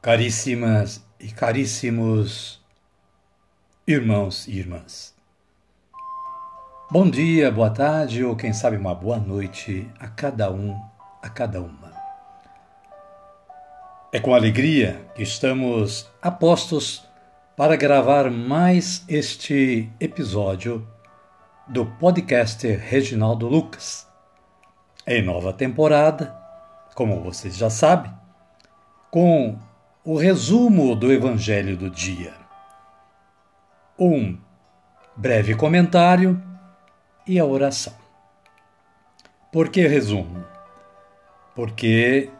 Caríssimas e caríssimos irmãos e irmãs. Bom dia, boa tarde ou quem sabe uma boa noite a cada um, a cada uma. É com alegria que estamos apostos para gravar mais este episódio do podcaster Reginaldo Lucas. Em nova temporada, como vocês já sabem, com o resumo do Evangelho do dia, um breve comentário e a oração. Por que resumo? Porque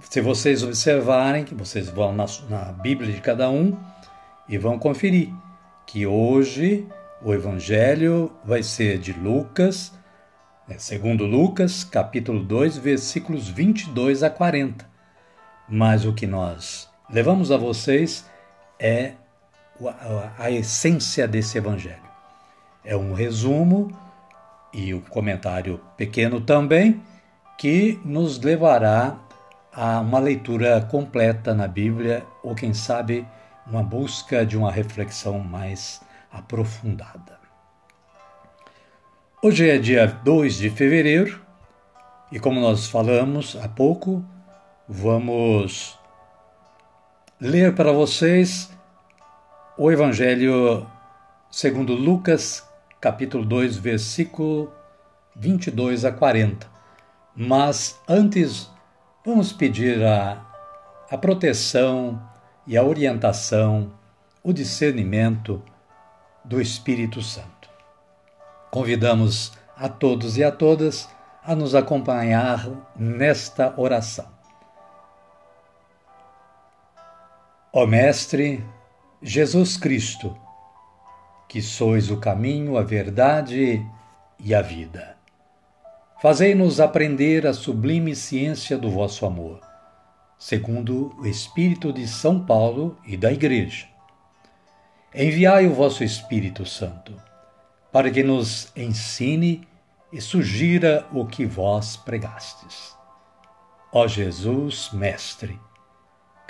se vocês observarem, que vocês vão na, na Bíblia de cada um e vão conferir que hoje o Evangelho vai ser de Lucas, né, segundo Lucas, capítulo 2, versículos 22 a 40 mas o que nós levamos a vocês é a, essência desse evangelho. É um resumo e um comentário pequeno também que nos levará a uma leitura completa na Bíblia ou quem sabe uma busca de uma reflexão mais aprofundada. Hoje é dia 2 de fevereiro e como nós falamos há pouco, vamos ler para vocês o Evangelho segundo Lucas, capítulo 2, versículo 22 a 40. Mas antes, vamos pedir a, a proteção e a orientação, o discernimento do Espírito Santo. Convidamos a todos e a todas a nos acompanhar nesta oração. Ó Mestre Jesus Cristo, que sois o caminho, a verdade e a vida. Fazei-nos aprender a sublime ciência do vosso amor, segundo o Espírito de São Paulo e da Igreja. Enviai o vosso Espírito Santo, para que nos ensine e sugira o que vós pregastes. Ó Jesus, Mestre,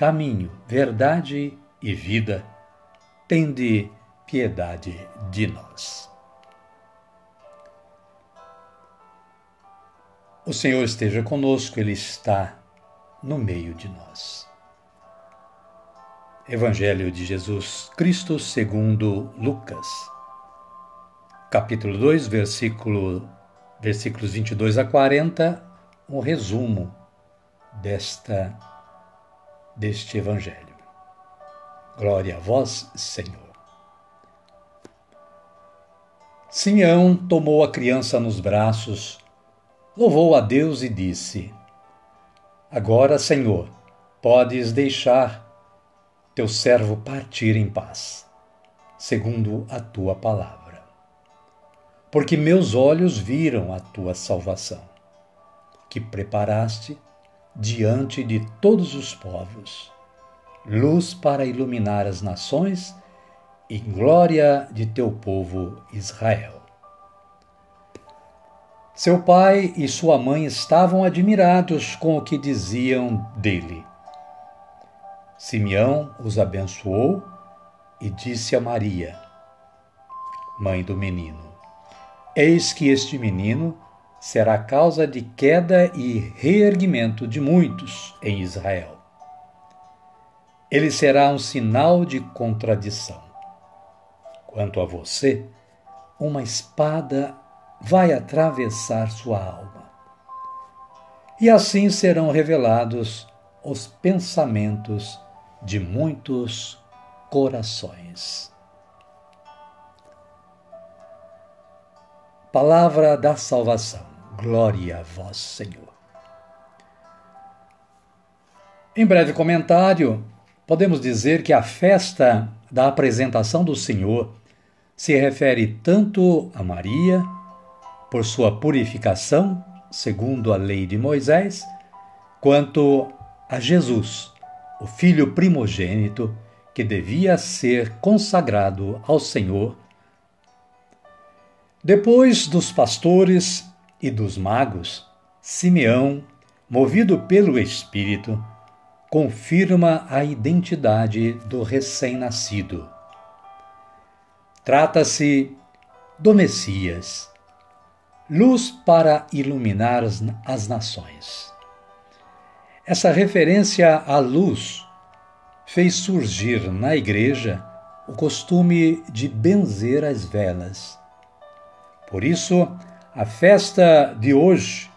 caminho, verdade e vida, tende piedade de nós. O Senhor esteja conosco, Ele está no meio de nós. Evangelho de Jesus Cristo segundo Lucas, capítulo 2, versículo, versículos 22 a 40, um resumo desta deste Evangelho. Glória a vós, Senhor. Simeão tomou a criança nos braços, louvou a Deus e disse: Agora, Senhor, podes deixar teu servo partir em paz, segundo a tua palavra. Porque meus olhos viram a tua salvação, que preparaste diante de todos os povos, luz para iluminar as nações e glória de teu povo Israel. Seu pai e sua mãe estavam admirados com o que diziam dele. Simeão os abençoou e disse a Maria, mãe do menino: Eis que este menino será causa de queda e reerguimento de muitos em Israel. Ele será um sinal de contradição. Quanto a você, uma espada vai atravessar sua alma. E assim serão revelados os pensamentos de muitos corações. Palavra da salvação. Glória a vós, Senhor. Em breve comentário, podemos dizer que a festa da apresentação do Senhor se refere tanto a Maria, por sua purificação, segundo a lei de Moisés, quanto a Jesus, o filho primogênito, que devia ser consagrado ao Senhor. Depois dos pastores e dos magos, Simeão, movido pelo Espírito, confirma a identidade do recém-nascido. Trata-se do Messias, luz para iluminar as nações. Essa referência à luz fez surgir na igreja o costume de benzer as velas. Por isso, a festa de hoje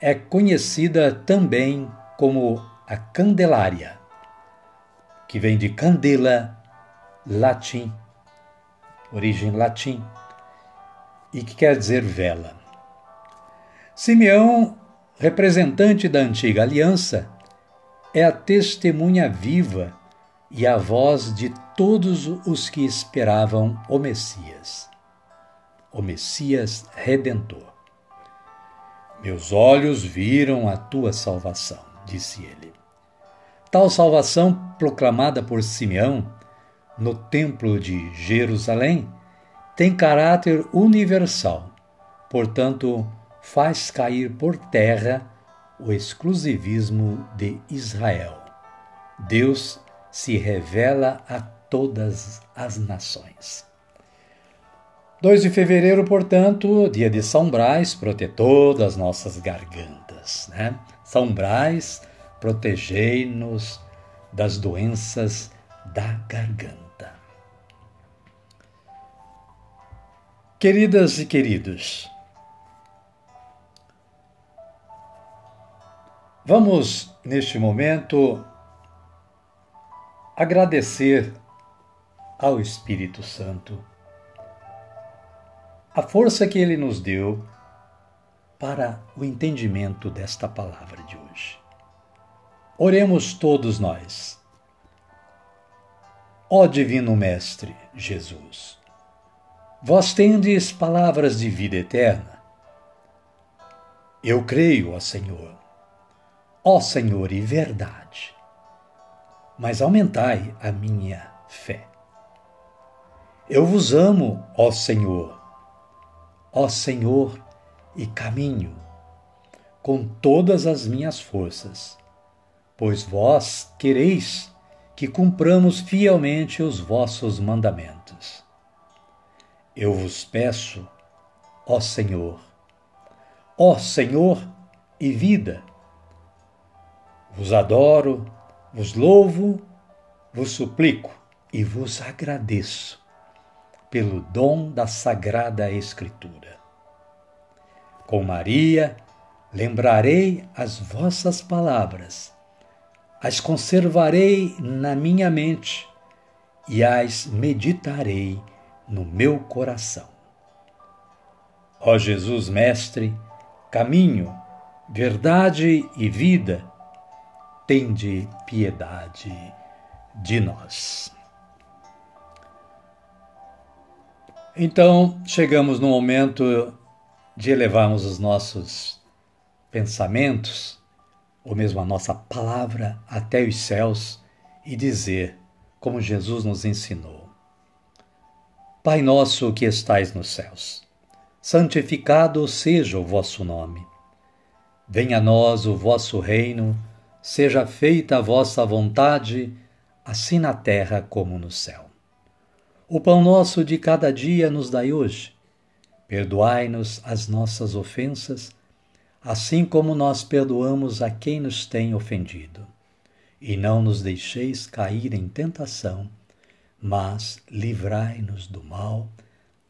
é conhecida também como a Candelária, que vem de candela, latim, origem latim, e que quer dizer vela. Simeão, representante da antiga aliança, é a testemunha viva e a voz de todos os que esperavam o Messias, o Messias redentor. Meus olhos viram a tua salvação, disse ele. Tal salvação, proclamada por Simeão no Templo de Jerusalém, tem caráter universal, portanto, faz cair por terra o exclusivismo de Israel. Deus se revela a todas as nações. 2 de fevereiro, portanto, dia de São Brás, protetor das nossas gargantas. Né? São Brás, protegei-nos das doenças da garganta. Queridas e queridos, vamos neste momento agradecer ao Espírito Santo a força que ele nos deu para o entendimento desta palavra de hoje. Oremos todos nós. Ó Divino Mestre Jesus, vós tendes palavras de vida eterna. Eu creio, ó Senhor, ó Senhor e verdade, mas aumentai a minha fé. Eu vos amo, ó Senhor, ó Senhor e caminho, com todas as minhas forças pois vós quereis que cumpramos fielmente os vossos mandamentos. Eu vos peço, ó Senhor, ó Senhor e vida, vos adoro, vos louvo, vos suplico e vos agradeço pelo dom da Sagrada Escritura. Com Maria, lembrarei as vossas palavras as conservarei na minha mente e as meditarei no meu coração. Ó Jesus Mestre, caminho, verdade e vida, tende piedade de nós. Então, chegamos no momento de elevarmos os nossos pensamentos ou mesmo a nossa palavra até os céus e dizer, como Jesus nos ensinou: Pai nosso que estais nos céus, santificado seja o vosso nome. Venha a nós o vosso reino, seja feita a vossa vontade, assim na terra como no céu. O pão nosso de cada dia nos dai hoje. Perdoai-nos as nossas ofensas, assim como nós perdoamos a quem nos tem ofendido. E não nos deixeis cair em tentação, mas livrai-nos do mal.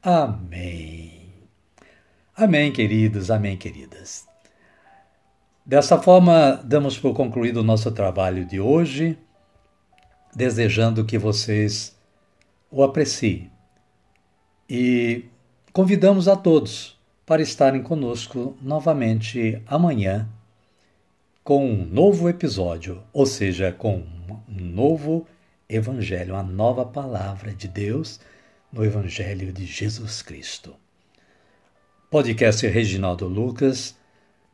Amém. Amém, queridos, amém, queridas. Dessa forma, damos por concluído o nosso trabalho de hoje, desejando que vocês o apreciem. E convidamos a todos para estarem conosco novamente amanhã com um novo episódio, ou seja, com um novo evangelho, uma nova palavra de Deus no evangelho de Jesus Cristo. Podcast Reginaldo Lucas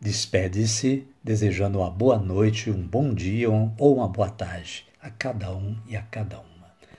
despede-se desejando uma boa noite, um bom dia ou uma boa tarde a cada um e a cada uma.